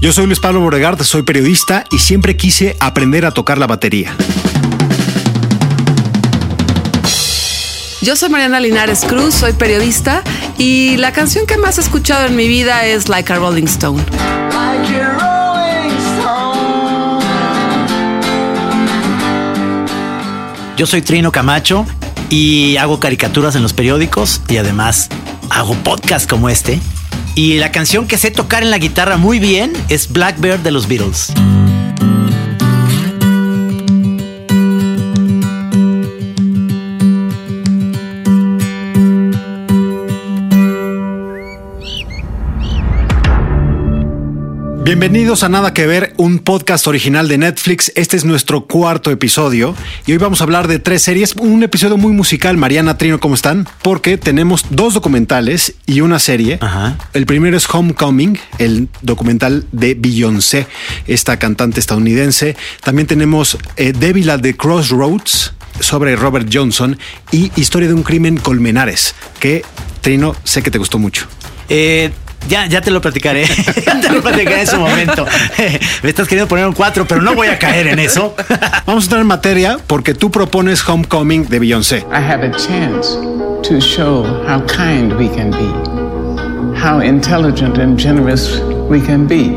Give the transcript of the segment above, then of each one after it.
Yo soy Luis Pablo Boregard, soy periodista y siempre quise aprender a tocar la batería. Yo soy Mariana Linares Cruz, soy periodista y la canción que más he escuchado en mi vida es Like a Rolling Stone. Yo soy Trino Camacho y hago caricaturas en los periódicos y además hago podcast como este. Y la canción que sé tocar en la guitarra muy bien es Blackbird de los Beatles. Bienvenidos a Nada que Ver, un podcast original de Netflix. Este es nuestro cuarto episodio y hoy vamos a hablar de tres series, un episodio muy musical. Mariana Trino, ¿cómo están? Porque tenemos dos documentales y una serie. Ajá. El primero es Homecoming, el documental de Beyoncé, esta cantante estadounidense. También tenemos eh, Devil at the Crossroads sobre Robert Johnson y Historia de un crimen Colmenares, que Trino sé que te gustó mucho. Eh, ya, ya te lo platicaré. Ya te lo platicaré en su momento. Me estás queriendo poner un 4, pero no voy a caer en eso. Vamos a entrar en materia porque tú propones Homecoming de Beyoncé. I have a chance to show how kind we can be, how intelligent and generous we can be.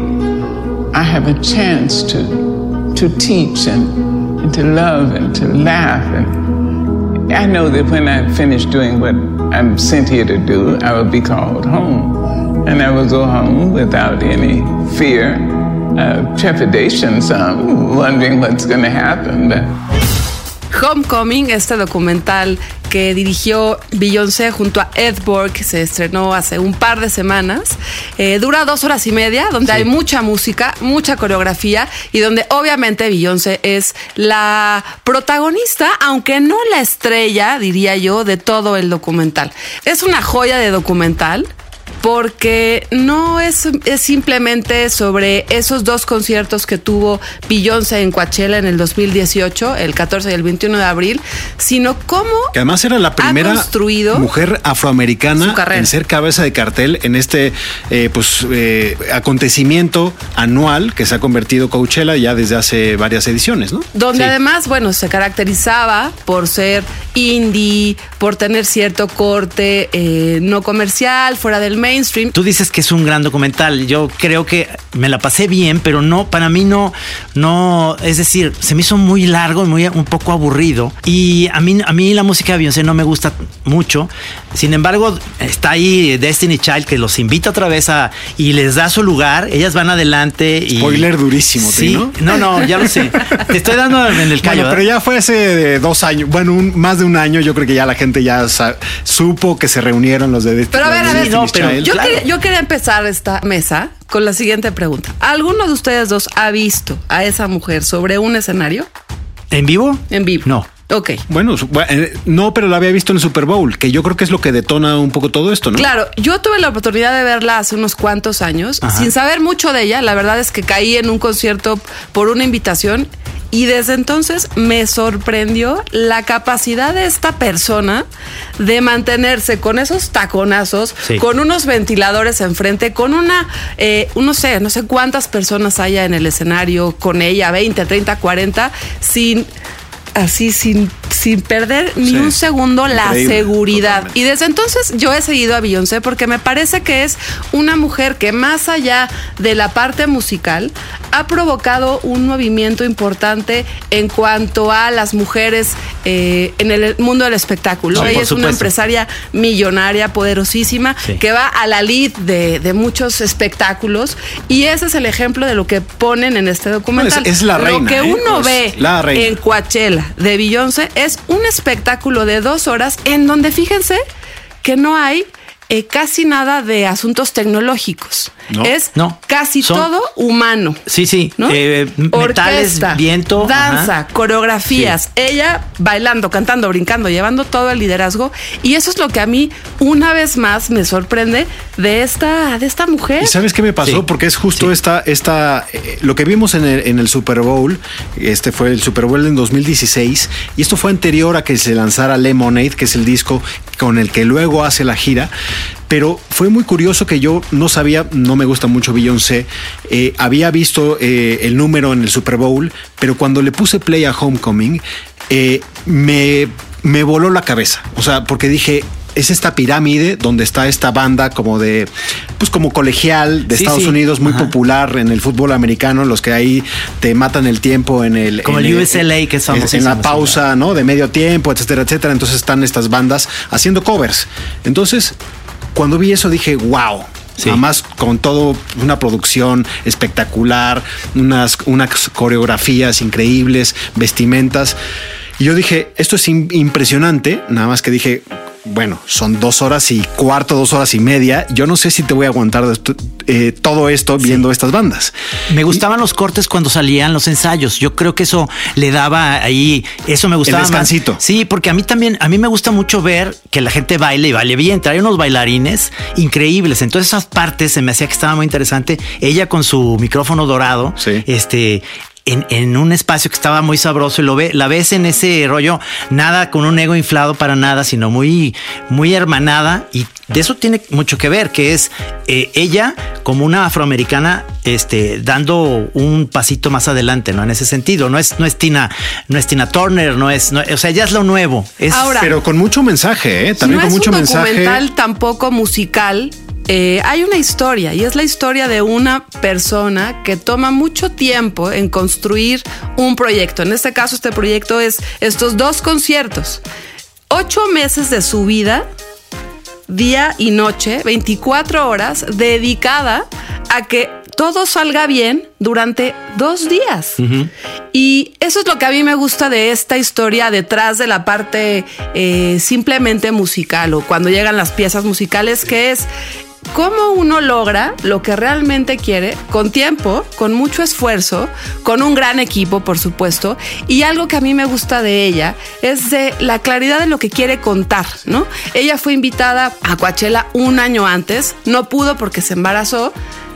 I have a chance to, to teach and, and to love and to laugh. And I know that when I finish doing what I'm sent here to do, I will be called home. And I will go home without any fear, uh, trepidation, some, wondering what's going to happen. But Homecoming, este documental que dirigió Beyoncé junto a Ed Borg, que se estrenó hace un par de semanas. Eh, dura dos horas y media, donde hay mucha música, mucha coreografía y donde obviamente Beyoncé es la protagonista, aunque no la estrella, diría yo, de todo el documental. Es una joya de documental porque no es, es, simplemente sobre esos dos conciertos que tuvo Beyoncé en Coachella en el 2018, el 14 y el 21 de abril, sino cómo Que además era la primera mujer afroamericana en ser cabeza de cartel en este eh, pues, eh, acontecimiento anual que se ha convertido Coachella ya desde hace varias ediciones, ¿no? donde Sí. además, bueno, se caracterizaba por ser indie, por tener cierto corte eh, no comercial, fuera del mainstream. Tú dices que es un gran documental. Yo creo que me la pasé bien, pero no, para mí no, no, es decir, se me hizo muy largo y muy, un poco aburrido. Y a mí, a mí la música de Beyoncé no me gusta mucho. Sin embargo, está ahí Destiny Child que los invita otra vez a y les da su lugar. Ellas van adelante y. Spoiler durísimo, Sí, no, no, ya lo sé. Te estoy dando en el callo. Bueno, pero ¿verdad? ya fue hace eh, dos años, bueno, un- más de un año, yo creo que ya la gente ya supo que se reunieron los de Pero a ver, a ver, no, pero Yo, Claro. quería, yo quería empezar esta mesa con la siguiente pregunta. ¿Alguno de ustedes dos ha visto a esa mujer sobre un escenario ¿En vivo? en vivo? No. Ok. Bueno, eh, no, pero la había visto en el Super Bowl, que yo creo que es lo que detona un poco todo esto, ¿no? Claro, yo tuve la oportunidad de verla hace unos cuantos años, sin saber mucho de ella. La verdad es que caí en un concierto por una invitación y desde entonces me sorprendió la capacidad de esta persona de mantenerse con esos taconazos, Sí. con unos ventiladores enfrente, con una, eh, no sé, no sé cuántas personas haya en el escenario con ella, 20, 30, 40, sin así sin, sin perder ni Sí. un segundo la seguridad. totalmente. Y desde entonces yo he seguido a Beyoncé porque me parece que es una mujer que más allá de la parte musical ha provocado un movimiento importante en cuanto a las mujeres eh, en el mundo del espectáculo. Sí, Ella es una empresaria millonaria, poderosísima, Sí. que va a la lead de, de muchos espectáculos y ese es el ejemplo de lo que ponen en este documental. No, es- es la Lo reina, que ¿eh? uno ve la reina. en Coachella de Beyoncé es un espectáculo de dos horas en donde fíjense que no hay eh, casi nada de asuntos tecnológicos. No, es no. casi Son- todo humano. Sí, sí. ¿no? Eh, metales, Orquesta, viento. danza, ajá. coreografías, ella bailando, cantando, brincando, llevando todo el liderazgo y eso es lo que a mí una vez más me sorprende de esta de esta mujer. ¿Y sabes qué me pasó? Sí. Porque es justo Sí. esta, esta eh, lo que vimos en el, en el Super Bowl, este fue el Super Bowl en 2016, y esto fue anterior a que se lanzara Lemonade, que es el disco con el que luego hace la gira. Pero fue muy curioso que yo no sabía, no me gusta mucho Beyoncé, eh, había visto eh, el número en el Super Bowl, pero cuando le puse play a Homecoming, eh, me, me voló la cabeza. O sea, porque dije, es esta pirámide donde está esta banda como de, pues como colegial de Sí, Estados sí. Unidos, muy Ajá. popular en el fútbol americano, los que ahí te matan el tiempo en el... Como en el USLA, que es en- En la pausa, ¿no? De medio tiempo, etcétera, etcétera. Entonces están estas bandas haciendo covers. Entonces, cuando vi eso dije, wow. Sí. Además, con todo una producción espectacular, unas, unas coreografías increíbles, vestimentas. Y yo dije, esto es im- impresionante. Nada más que dije, bueno, son dos horas y cuarto, dos horas y media. Yo no sé si te voy a aguantar eh, todo esto viendo estas bandas. Me gustaban los cortes cuando salían los ensayos. Yo creo que eso le daba ahí, eso me gustaba. más. descansito. Sí, porque a mí también, a mí me gusta mucho ver que la gente baile y baile bien. Trae unos bailarines increíbles. Entonces esas partes se me hacía que estaba muy interesante. Ella con su micrófono dorado, Sí. este. En, en un espacio que estaba muy sabroso y lo ve, la ves en ese rollo, nada con un ego inflado para nada, sino muy, muy hermanada y de eso tiene mucho que ver, que es eh, ella como una afroamericana, este, dando un pasito más adelante, ¿no? En ese sentido, no es, no es Tina, no es Tina Turner, no es, no- o sea, ya es lo nuevo. Es, Ahora, Pero con mucho mensaje, ¿eh? También no con es mucho un mensaje. documental tampoco musical. Eh, hay una historia y es la historia de una persona que toma mucho tiempo en construir un proyecto. En este caso, este proyecto es estos dos conciertos. Ocho meses de su vida, día y noche, 24 horas, dedicada a que todo salga bien durante dos días. Y eso es lo que a mí me gusta de esta historia detrás de la parte eh, simplemente musical o cuando llegan las piezas musicales, que es cómo uno logra lo que realmente quiere con tiempo, con mucho esfuerzo, con un gran equipo, por supuesto. Y algo que a mí me gusta de ella es de la claridad de lo que quiere contar, ¿no? Ella fue invitada a Coachella un año antes, no pudo porque se embarazó,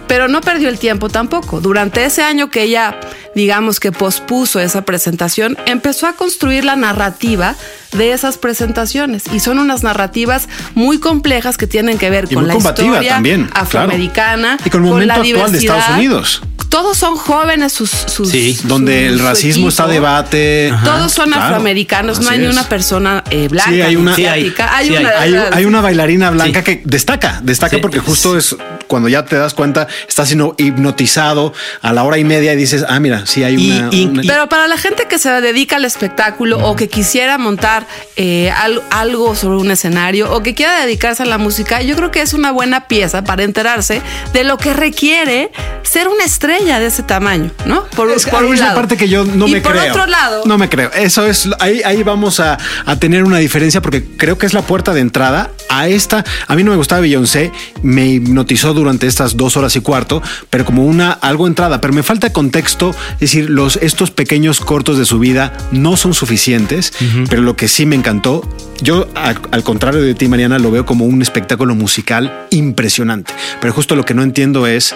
pero no perdió el tiempo tampoco. Durante ese año que ella, digamos que pospuso esa presentación, empezó a construir la narrativa de esas presentaciones. Y son unas narrativas muy complejas que tienen que ver Y con la historia también, claro. afroamericana, Y con el momento la actual de Estados. Unidos. Todos son jóvenes sus, sus Sí, Donde el racismo está a debate. Todos son Claro, afroamericanos, no hay ni es. una persona eh, blanca. Sí, hay ni una- Sí, hay. asiática. Hay Sí, hay. una, Hay, hay una bailarina blanca Sí. que destaca, destaca Sí. porque justo es cuando ya te das cuenta, estás siendo hipnotizado a la hora y media y dices, ah, mira, sí hay una. y- una- y- Pero para la gente que se dedica al espectáculo o que quisiera montar eh, al- algo sobre un escenario o que quiera dedicarse a la música, yo creo que es una buena pieza para enterarse de lo que requiere ser una estrella de ese tamaño, ¿no? Por, Es por una lado. parte que yo no y me por creo. otro lado, No me creo. Eso es. Ahí, ahí vamos a, a tener una diferencia porque creo que es la puerta de entrada a esta. A mí no me gustaba Beyoncé. Me hipnotizó durante estas dos horas y cuarto, pero como una algo entrada. Pero me falta contexto. Es decir, los, estos pequeños cortos de su vida no son suficientes. Pero lo que sí me encantó, yo a- al contrario de ti, Mariana, lo veo como un espectáculo musical impresionante. Pero justo lo que no entiendo es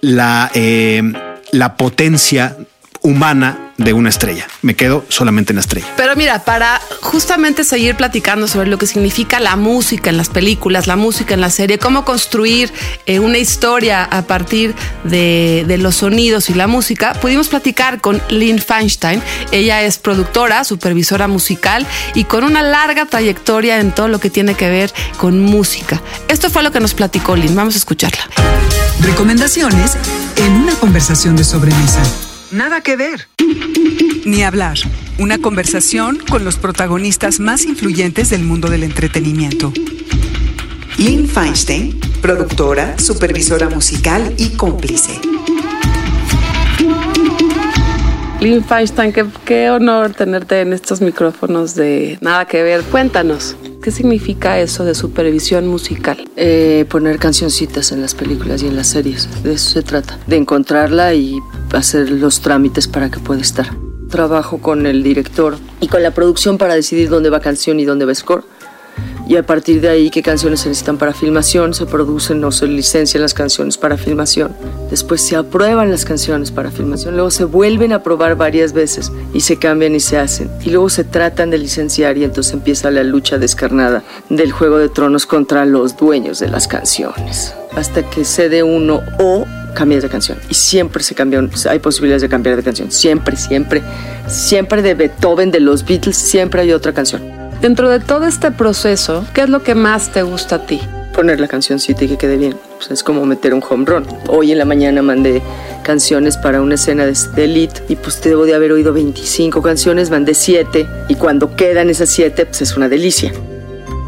la, eh, la potencia humana de una estrella. Me quedo solamente en la estrella. Pero mira, para justamente seguir platicando sobre lo que significa la música en las películas, la música en la serie, cómo construir eh, una historia a partir de, de los sonidos y la música, pudimos platicar con Lynn Feinstein. Ella es productora, supervisora musical y con una larga trayectoria en todo lo que tiene que ver con música. Esto fue lo que nos platicó Lynn. Vamos a escucharla. Recomendaciones en una conversación de sobremesa. Nada que ver. Ni hablar. Una conversación con los protagonistas más influyentes del mundo del entretenimiento. Lynn Feinstein, productora, supervisora musical y cómplice. Lynn Feinstein, qué, qué honor tenerte en estos micrófonos de Nada que ver. Cuéntanos. ¿Qué significa eso de supervisión musical? Eh, poner cancioncitas en las películas y en las series. De eso se trata. De encontrarla y hacer los trámites para que pueda estar. Trabajo con el director y con la producción para decidir dónde va canción y dónde va score. Y a partir de ahí, qué canciones se necesitan para filmación, se producen o se licencian las canciones para filmación. Después se aprueban las canciones para filmación, luego se vuelven a probar varias veces y se cambian y se hacen. Y luego se tratan de licenciar y entonces empieza la lucha descarnada del Juego de Tronos contra los dueños de las canciones. Hasta que cede uno o cambias de canción. Y siempre se cambian, hay posibilidades de cambiar de canción. Siempre, siempre, siempre de Beethoven, de los Beatles, siempre hay otra canción. Dentro de todo este proceso, ¿qué es lo que más te gusta a ti? Poner la cancioncita y que quede bien. Pues es como meter un home run. Hoy en la mañana mandé canciones para una escena de, de Elite y pues debo de haber oído 25 canciones, mandé 7 y cuando quedan esas 7 pues es una delicia.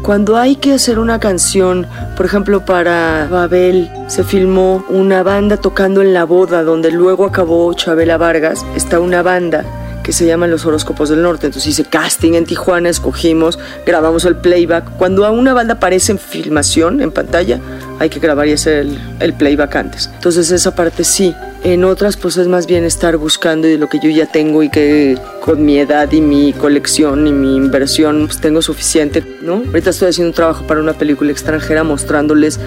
Cuando hay que hacer una canción, por ejemplo, para Babel, se filmó una banda tocando en la boda, donde luego acabó Chabela Vargas. Está una banda que se llaman los horóscopos del norte. Entonces hice casting en Tijuana, escogimos, grabamos el playback. Cuando a una banda aparece en filmación, en pantalla, hay que grabar y hacer el, playback antes. Entonces esa parte sí. En otras pues es más bien estar buscando de lo que yo ya tengo y que con mi edad y mi colección y mi inversión pues tengo suficiente, ¿no? Ahorita estoy haciendo un trabajo para una película extranjera mostrándoles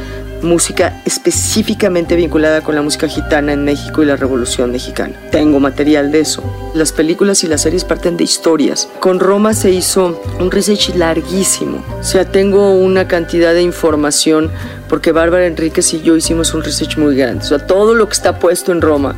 música específicamente vinculada con la música gitana en México y la Revolución Mexicana. Tengo material de eso. Las películas y las series parten de historias. Con Roma se hizo un research larguísimo. O sea, tengo una cantidad de información porque Bárbara Enríquez y yo hicimos un research muy grande. O sea, todo lo que está puesto en Roma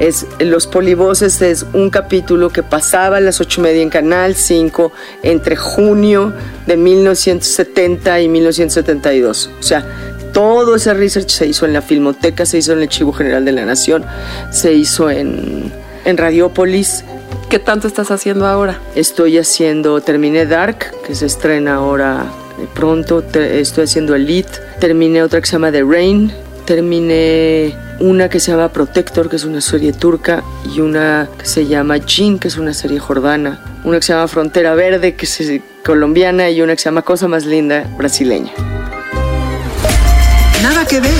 es Los Polivoces es un capítulo que pasaba a las ocho y media en Canal 5 entre junio de 1970 y 1972. O sea, todo ese research se hizo en la Filmoteca, se hizo en el Archivo General de la Nación, se hizo en, en Radiópolis. ¿Qué tanto estás haciendo ahora? Estoy haciendo, terminé Dark, que se estrena ahora eh, pronto, te- estoy haciendo Elite, terminé otra que se llama The Rain, terminé una que se llama Protector, que es una serie turca, y una que se llama Jin, que es una serie jordana, una que se llama Frontera Verde, que es colombiana, y una que se llama Cosa Más Linda, brasileña. Nada que ver.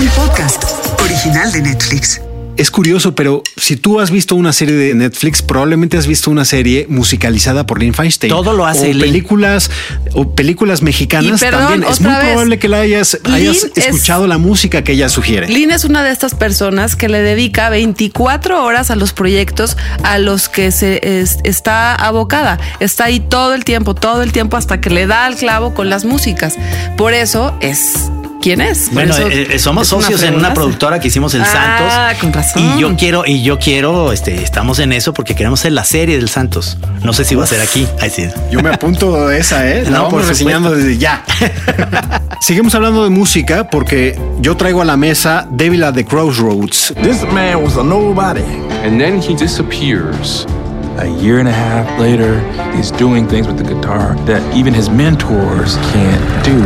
Un podcast original de Netflix. Es curioso, pero si tú has visto una serie de Netflix, probablemente has visto una serie musicalizada por Lynn Feinstein. Todo lo hace o Lynn. películas o películas mexicanas Y perdón, también. Es muy vez. probable que la hayas, es- escuchado la música que ella sugiere. Lynn es una de estas personas que le dedica 24 horas a los proyectos a los que se es- está abocada. Está ahí todo el tiempo, todo el tiempo hasta que le da al clavo con las músicas. Por eso es quién es. Por Bueno, eso eh, eh, somos es una socios en una productora que hicimos el Ah, Santos. con razón. Y yo quiero, y yo quiero, este, estamos en eso porque queremos hacer la serie del Santos. No sé si va a ser aquí. Ahí sí. Yo me apunto de esa, ¿eh? La No, vamos por reseñando desde ya. Seguimos hablando de música porque yo traigo a la mesa Devil at the Crossroads. This man was a nobody. And then he disappears. A year and a half later, he's doing things with the guitar that even his mentors can't do.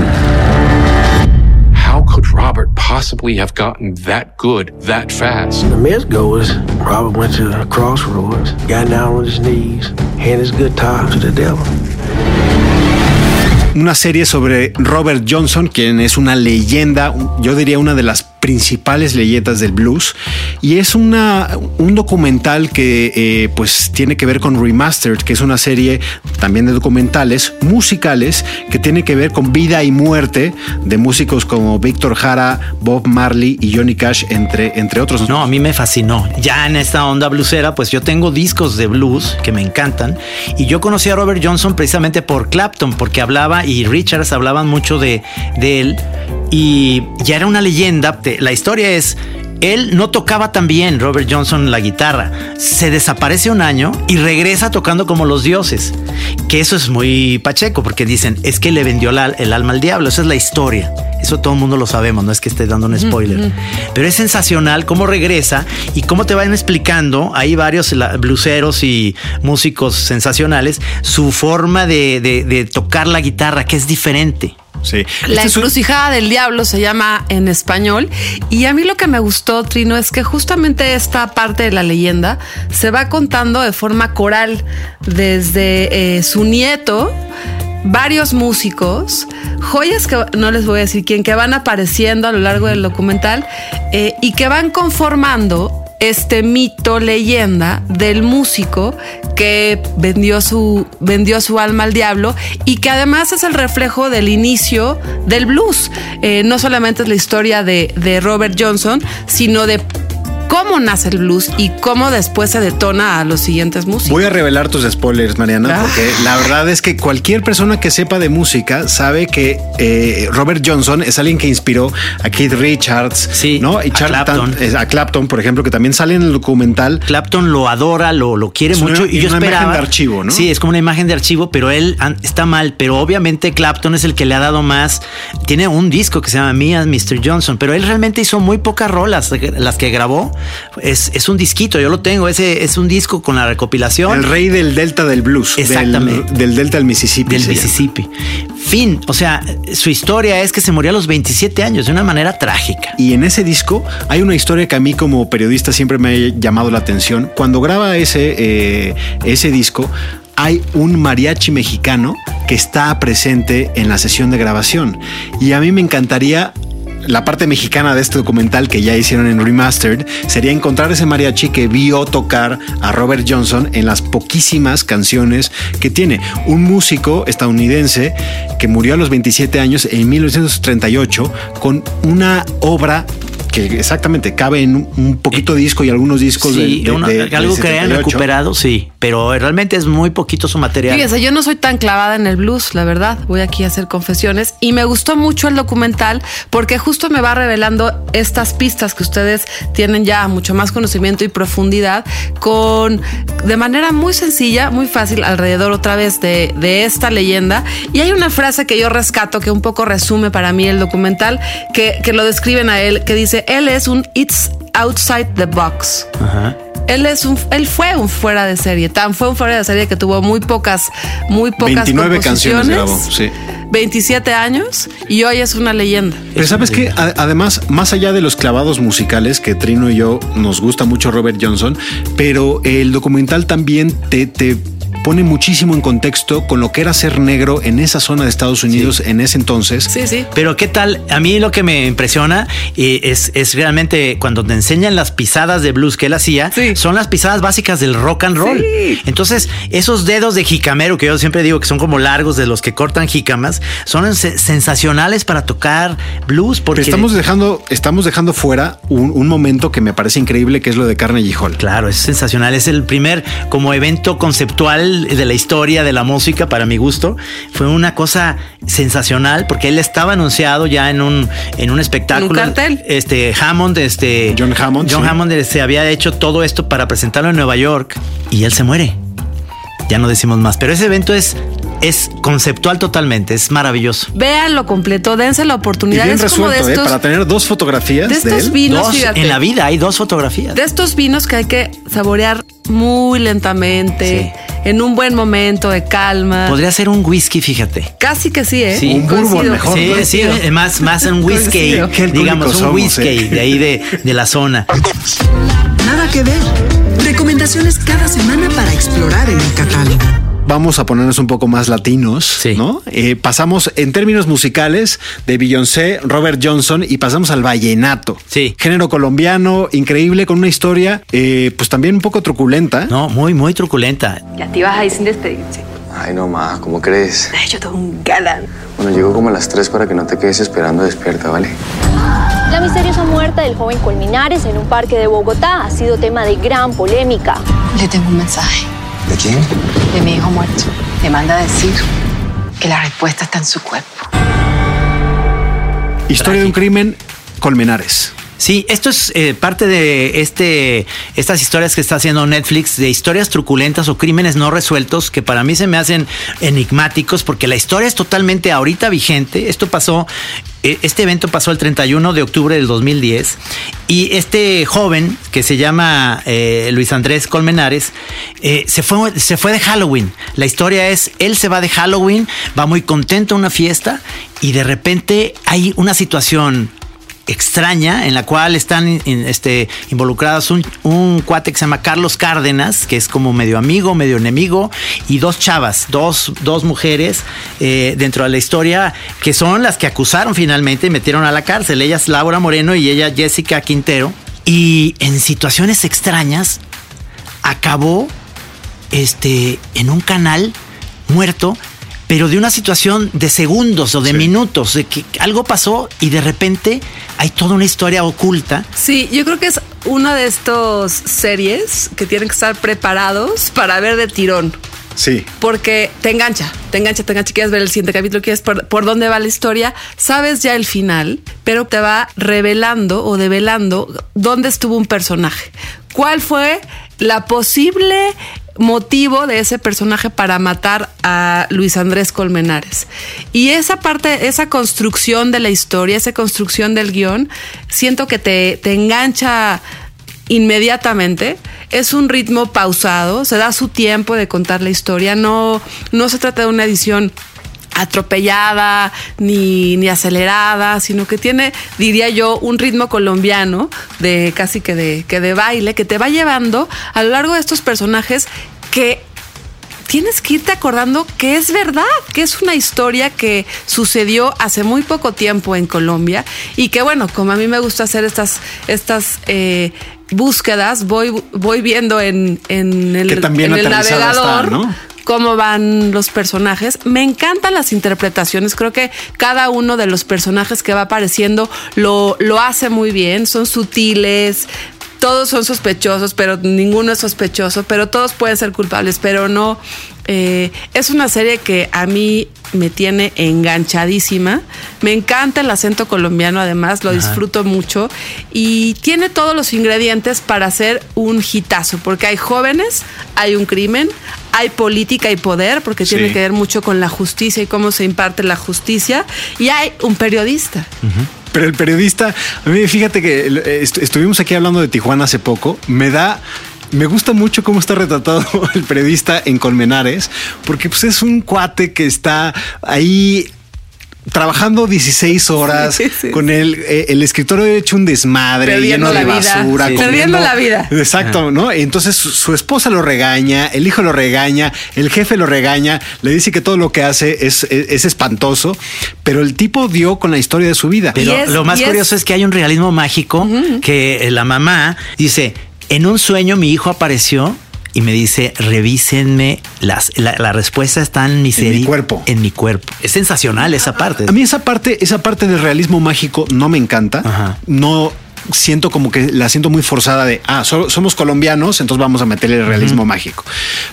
Robert possibly have gotten that good that fast? The myth goes, Robert went to a crossroads, got down on his knees, handed his good guitar to the devil. Una serie sobre Robert Johnson, quien es una leyenda, yo diría una de las principales leyendas del blues. Y es una, un documental que eh, pues tiene que ver con Remastered, que es una serie también de documentales musicales que tiene que ver con vida y muerte de músicos como Víctor Jara, Bob Marley y Johnny Cash, entre, entre otros. No, a mí me fascinó. Ya en esta onda bluesera, pues yo tengo discos de blues que me encantan. Y yo conocí a Robert Johnson precisamente por Clapton, porque hablaba y Richards hablaban mucho de, de él. Y ya era una leyenda. La historia es. Él no tocaba tan bien, Robert Johnson, la guitarra. Se desaparece un año y regresa tocando como los dioses. Que eso es muy pacheco, porque dicen, es que le vendió la- el alma al diablo. Esa es la historia. Eso todo el mundo lo sabemos, no es que esté dando un spoiler. Pero es sensacional cómo regresa y cómo te van explicando. Hay varios bluseros y músicos sensacionales. Su forma de, de- de tocar la guitarra, que es diferente. Sí. La Este un- encrucijada del diablo se llama en español. Y a mí lo que me gustó, Trino, es que justamente esta parte de la leyenda se va contando de forma coral desde eh, su nieto varios músicos, joyas que no les voy a decir quién, que van apareciendo a lo largo del documental eh, y que van conformando este mito, leyenda del músico que vendió su, vendió su alma al diablo y que además es el reflejo del inicio del blues. Eh, no solamente es la historia de, de Robert Johnson, sino de cómo nace el blues y cómo después se detona a los siguientes músicos. Voy a revelar tus spoilers, Mariana, Ah. porque la verdad es que cualquier persona que sepa de música sabe que eh, Robert Johnson es alguien que inspiró a Keith Richards, Sí, ¿no? Y a Charlton- Clapton. a Clapton, por ejemplo, que también sale en el documental. Clapton lo adora, lo, lo quiere Es una- mucho y yo una imagen esperaba. de archivo, ¿no? Sí, es como una imagen de archivo, pero él está mal. Pero obviamente Clapton es el que le ha dado más. Tiene un disco que se llama Mia Mr. Johnson, pero él realmente hizo muy pocas rolas. Las que grabó es, es un disquito, yo lo tengo. Ese es un disco con la recopilación. El rey del delta del blues. Exactamente. Del, delta del Mississippi. del llama. Mississippi. Fin. O sea, su historia es que se murió a los 27 años de una manera trágica. Y en ese disco hay una historia que a mí como periodista siempre me ha llamado la atención. Cuando graba ese, eh, ese disco, hay un mariachi mexicano que está presente en la sesión de grabación. Y a mí me encantaría... La parte mexicana de este documental que ya hicieron en Remastered sería encontrar ese mariachi que vio tocar a Robert Johnson en las poquísimas canciones que tiene. Un músico estadounidense que murió a los 27 años en 1938 con una obra que exactamente cabe en un- poquito disco y algunos discos Sí, de, algo que hayan 78. recuperado, sí, pero realmente es muy poquito su material. Fíjese, yo no soy tan clavada en el blues, la verdad. Voy aquí a hacer confesiones. Y me gustó mucho el documental porque justo me va revelando estas pistas que ustedes tienen ya mucho más conocimiento y profundidad con de manera muy sencilla, muy fácil, alrededor otra vez de, de esta leyenda. Y hay una frase que yo rescato que un poco resume para mí el documental, que, que lo describen a él, que dice, él es un It's outside the box. Ajá. Él es un, él fue un fuera de serie, tan fue un fuera de serie que tuvo muy pocas, muy pocas 29 canciones grabó, sí. 27 años y hoy es una leyenda. Pero sabes que además, más allá de los clavados musicales, que Trino y yo nos gusta mucho Robert Johnson, pero el documental también te, te pone muchísimo en contexto con lo que era ser negro en esa zona de Estados Unidos en ese entonces. Sí, sí. Pero qué tal, a mí lo que me impresiona es, es realmente cuando te enseñan las pisadas de blues que él hacía, Sí. son las pisadas básicas del rock and roll. Sí. Entonces, esos dedos de jicamero que yo siempre digo que son como largos de los que cortan jícamas, son se- sensacionales para tocar blues porque Pero estamos dejando, estamos dejando fuera un, un momento que me parece increíble, que es lo de Carnegie Hall. Claro, es sensacional. Es el primer como evento conceptual de la historia de la música para mi gusto. Fue una cosa sensacional porque él estaba anunciado ya en un en un espectáculo. En un cartel. Este Hammond, este John Hammond, John sí. Hammond se había hecho todo esto para presentarlo en Nueva York y él se muere. Ya no decimos más, pero ese evento es es conceptual totalmente, es maravilloso. Véanlo completo, dense la Y oportunidad. bien es como de resuelto, ¿eh? estos, Para tener dos fotografías de de, estos él. vinos, Dos, fíjate. en la vida hay dos fotografías. de estos vinos que hay que saborear muy lentamente, en un buen momento de calma. Podría ser un whisky, fíjate. Casi que sí, ¿eh? Sí. Un bourbon mejor, Sí, ¿no? sí, más, más un whisky, digamos, un somos, whisky eh. de ahí de, de la zona. Nada que ver. Recomendaciones cada semana para explorar en el catálogo. Vamos a ponernos un poco más latinos, Sí. ¿no? Eh, pasamos en términos musicales de Beyoncé, Robert Johnson y pasamos al vallenato. Sí. Género colombiano, increíble, con una historia, eh, pues también un poco truculenta. No, muy, muy truculenta. Ya te ibas a ir sin despedirse. Ay, no, ma, ¿cómo crees? Ay, yo todo un galán. Bueno, llego como a las 3 para que no te quedes esperando despierta, ¿vale? La misteriosa muerte del joven Colminares en un parque de Bogotá ha sido tema de gran polémica. Le tengo un mensaje ¿De quién? de mi hijo muerto. Le manda a decir que la respuesta está en su cuerpo. Historia de un crimen, Colmenares. Sí, esto es eh, parte de este, estas historias que está haciendo Netflix, de historias truculentas o crímenes no resueltos, que para mí se me hacen enigmáticos, porque la historia es totalmente ahorita vigente. Esto pasó, eh, este evento pasó el 31 de octubre del 2010, y este joven, que se llama eh, Luis Andrés Colmenares, eh, se, fue, se fue de Halloween. La historia es, él se va de Halloween, va muy contento a una fiesta, y de repente hay una situación extraña en la cual están este, involucrados un, un cuate que se llama Carlos Cárdenas, que es como medio amigo, medio enemigo, y dos chavas, dos, dos mujeres eh, dentro de la historia que son las que acusaron finalmente y metieron a la cárcel. Ella es Laura Moreno y ella Jessica Quintero. Y en situaciones extrañas acabó este, en un canal muerto, pero de una situación de segundos o de minutos, de que algo pasó y de repente hay toda una historia oculta. Sí, yo creo que es una de estas series que tienen que estar preparados para ver de tirón. Sí. Porque te engancha, te engancha, te engancha. Quieres ver el siguiente capítulo, quieres por, por dónde va la historia. Sabes ya el final, pero te va revelando o develando dónde estuvo un personaje. ¿Cuál fue la posible motivo de ese personaje para matar a Luis Andrés Colmenares? Y esa parte, esa construcción de la historia, esa construcción del guion, siento que te, te engancha inmediatamente. Es un ritmo pausado, se da su tiempo de contar la historia, no, no se trata de una edición atropellada ni, ni acelerada, sino que tiene, diría yo, un ritmo colombiano de casi que de, que de baile, que te va llevando a lo largo de estos personajes que tienes que irte acordando que es verdad, que es una historia que sucedió hace muy poco tiempo en Colombia y que bueno, como a mí me gusta hacer estas, estas eh, búsquedas, voy, voy viendo en, en el, Que también en el está, navegador. ¿no? cómo van los personajes. Me encantan las interpretaciones. Creo que cada uno de los personajes que va apareciendo lo, lo hace muy bien. Son sutiles. Todos son sospechosos, pero ninguno es sospechoso, pero todos pueden ser culpables, pero no. eh, es una serie que a mí me tiene enganchadísima. Me encanta el acento colombiano, además, lo Ajá. disfruto mucho. Y tiene todos los ingredientes para ser un hitazo, porque hay jóvenes, hay un crimen, hay política y poder, porque Sí. tiene que ver mucho con la justicia y cómo se imparte la justicia, y hay un periodista. Pero el periodista, a mí fíjate que eh, est- estuvimos aquí hablando de Tijuana hace poco, me da... Me gusta mucho cómo está retratado el periodista en Colmenares, porque pues es un cuate que está ahí trabajando 16 horas Sí, sí, con el, eh, el escritorio hecho un desmadre lleno de la vida. basura. Sí. comiendo- Perdiendo la vida. Exacto, ¿no? Entonces su, su esposa lo regaña, el hijo lo regaña, el jefe lo regaña, le dice que todo lo que hace es, es, es espantoso, pero el tipo dio con la historia de su vida. Pero lo más curioso es que hay un realismo mágico que la mamá dice, en un sueño mi hijo apareció y me dice, revísenme las, la, la respuesta está en mi, seri- cuerpo. En mi cuerpo. Es sensacional esa parte. A mí esa parte, esa parte del realismo mágico no me encanta. No siento como que la siento muy forzada de, ah, so- somos colombianos, entonces vamos a meterle el realismo mágico.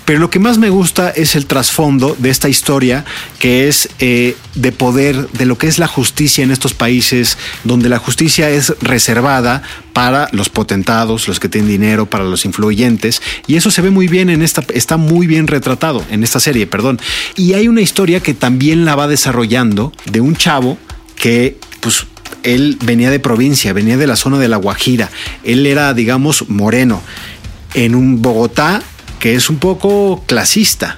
Pero lo que más me gusta es el trasfondo de esta historia, que es eh, de poder, de lo que es la justicia en estos países, donde la justicia es reservada para los potentados, los que tienen dinero, para los influyentes. Y eso se ve muy bien en esta, está muy bien retratado en esta serie, perdón. Y hay una historia que también la va desarrollando de un chavo que, pues, él venía de provincia, venía de la zona de La Guajira. Él era, digamos, moreno. En un Bogotá que es un poco clasista.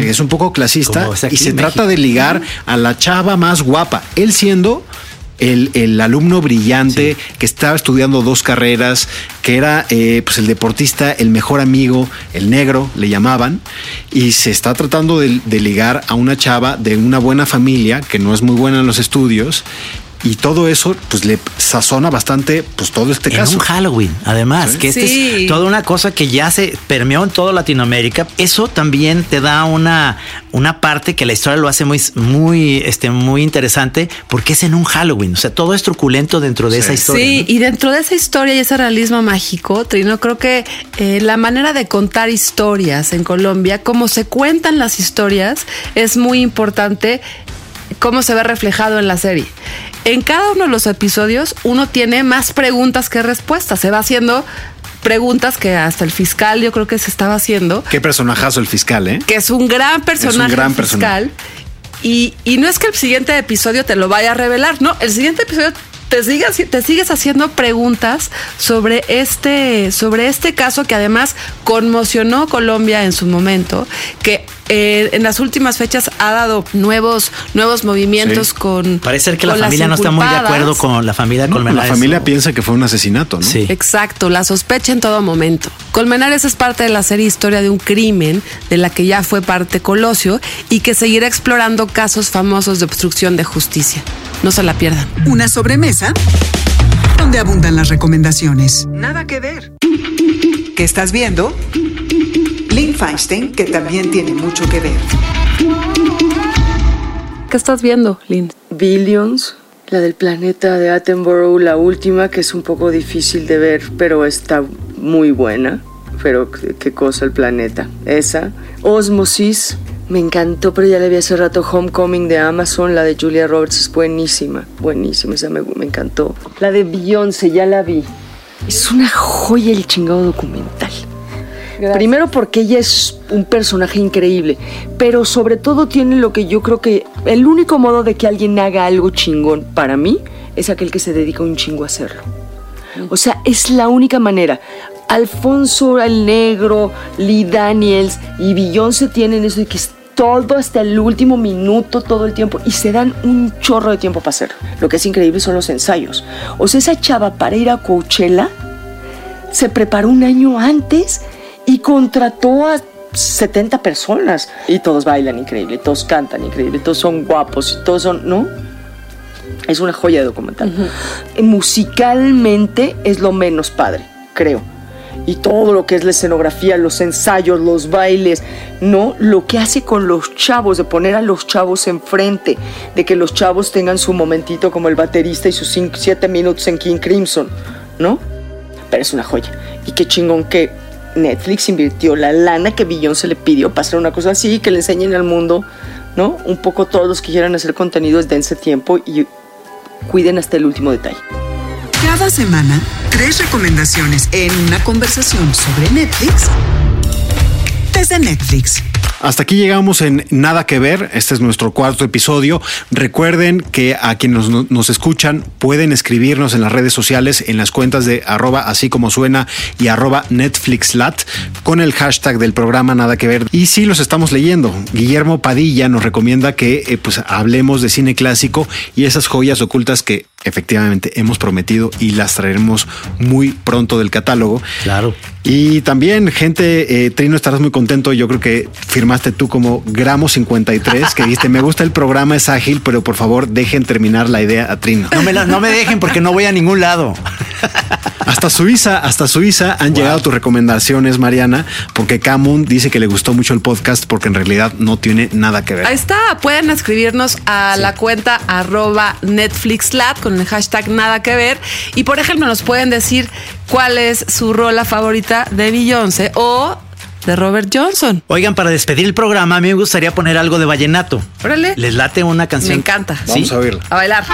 Es un poco clasista y se trata de ligar a la chava más guapa. Él siendo el, el alumno brillante que estaba estudiando dos carreras, que era eh, pues el deportista, el mejor amigo, el negro, le llamaban, y se está tratando de, de ligar a una chava de una buena familia, que no es muy buena en los estudios, y todo eso pues le sazona bastante pues todo este en caso. un Halloween, además, Sí. que este Sí. es toda una cosa que ya se permeó en toda Latinoamérica. Eso también te da una, una parte que la historia lo hace muy, muy, este, muy interesante porque es en un Halloween. O sea, todo es truculento dentro de esa historia. Sí, ¿no? y dentro de esa historia y ese realismo mágico, Trino, creo que eh, la manera de contar historias en Colombia, cómo se cuentan las historias, es muy importante cómo se ve reflejado en la serie. En cada uno de los episodios uno tiene más preguntas que respuestas. Se va haciendo preguntas que hasta el fiscal yo creo que se estaba haciendo Qué personajazo el fiscal, ¿eh? que es un gran personaje gran fiscal. Y, y no es que el siguiente episodio te lo vaya a revelar, no, el siguiente episodio te sigues, te sigues haciendo preguntas sobre este, sobre este caso que además conmocionó Colombia en su momento, que eh, en las últimas fechas ha dado nuevos, nuevos movimientos Sí. con. Parece ser que la familia no está muy de acuerdo con la familia No, Colmenares. la familia piensa que fue un asesinato, ¿no? Sí. Exacto, la sospecha en todo momento. Colmenares es parte de la serie Historia de un crimen, de la que ya fue parte Colosio y que seguirá explorando casos famosos de obstrucción de justicia. No se la pierdan. Una sobremesa donde abundan las recomendaciones. Nada que ver. ¿Qué estás viendo? Lynn Feinstein, que también tiene mucho que ver. ¿Qué estás viendo, Lynn? Billions, la del planeta de Attenborough, la última, que es un poco difícil de ver, pero está muy buena. Pero qué qué cosa el planeta. Esa. Osmosis, me encantó, pero ya le vi hace rato Homecoming de Amazon, la de Julia Roberts, es buenísima, buenísima, esa me, me encantó. La de Beyoncé, ya la vi. Es una joya el chingado documental. Primero porque ella es un personaje increíble, pero sobre todo tiene lo que yo creo que el único modo de que alguien haga algo chingón para mí es aquel que se dedica un chingo a hacerlo. O sea, es la única manera. Alfonso el Negro, Lee Daniels y Beyoncé tienen eso de que es todo hasta el último minuto, todo el tiempo, y se dan un chorro de tiempo para hacerlo. Lo que es increíble son los ensayos. O sea, esa chava para ir a Coachella se preparó un año antes y contrató a 70 personas. Y todos bailan increíble, todos cantan increíble, todos son guapos, y todos son, ¿no? Es una joya de documental. Musicalmente es lo menos padre, creo. Y todo lo que es la escenografía, los ensayos, los bailes, ¿no? Lo que hace con los chavos, de poner a los chavos enfrente, de que los chavos tengan su momentito como el baterista y sus 7 minutos en King Crimson, ¿no? Pero es una joya. Y qué chingón que Netflix invirtió la lana que Beyoncé le pidió para hacer una cosa así, que le enseñen al mundo, ¿no? Un poco todos los que quieran hacer contenido dense tiempo y cuiden hasta el último detalle. Cada semana, tres recomendaciones en una conversación sobre Netflix desde Netflix. Hasta aquí llegamos en Nada que ver. Este es nuestro cuarto episodio. Recuerden que a quienes nos, escuchan pueden escribirnos en las redes sociales en las cuentas de arroba así como suena y arroba Netflixlat con el hashtag del programa Nada que ver. Y sí los estamos leyendo. Guillermo Padilla nos recomienda que eh, pues hablemos de cine clásico y esas joyas ocultas que efectivamente hemos prometido y las traeremos muy pronto del catálogo. Claro. Y también, gente, eh, Trino, estarás muy contento. Yo creo que firmaste tú como Gramo 53, que dijiste, me gusta el programa, es ágil, pero por favor dejen terminar la idea a Trino. No me, la- no me dejen porque no voy a ningún lado. Hasta Suiza, hasta Suiza han llegado tus recomendaciones, Mariana, porque Camun dice que le gustó mucho el podcast porque en realidad no tiene nada que ver. Ahí está, pueden escribirnos a la cuenta arroba NetflixLab con el hashtag nada que ver. Y por ejemplo, nos pueden decir cuál es su rola favorita de Beyoncé o de Robert Johnson. Oigan, para despedir el programa, a mí me gustaría poner algo de vallenato. Órale. ¿Les late una canción? Me encanta. Vamos ¿Sí? a oírla. A bailar.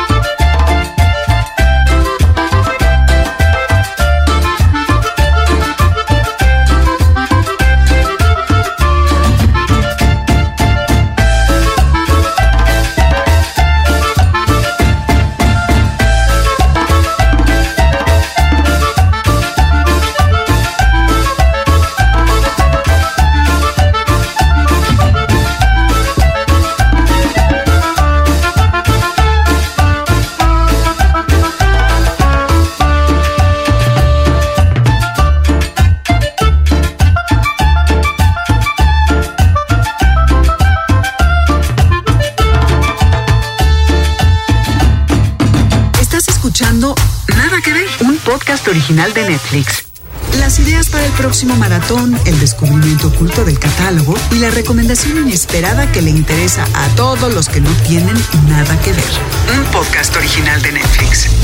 Un podcast original de Netflix. Las ideas para el próximo maratón, el descubrimiento oculto del catálogo y la recomendación inesperada que le interesa a todos los que no tienen nada que ver. Un podcast original de Netflix.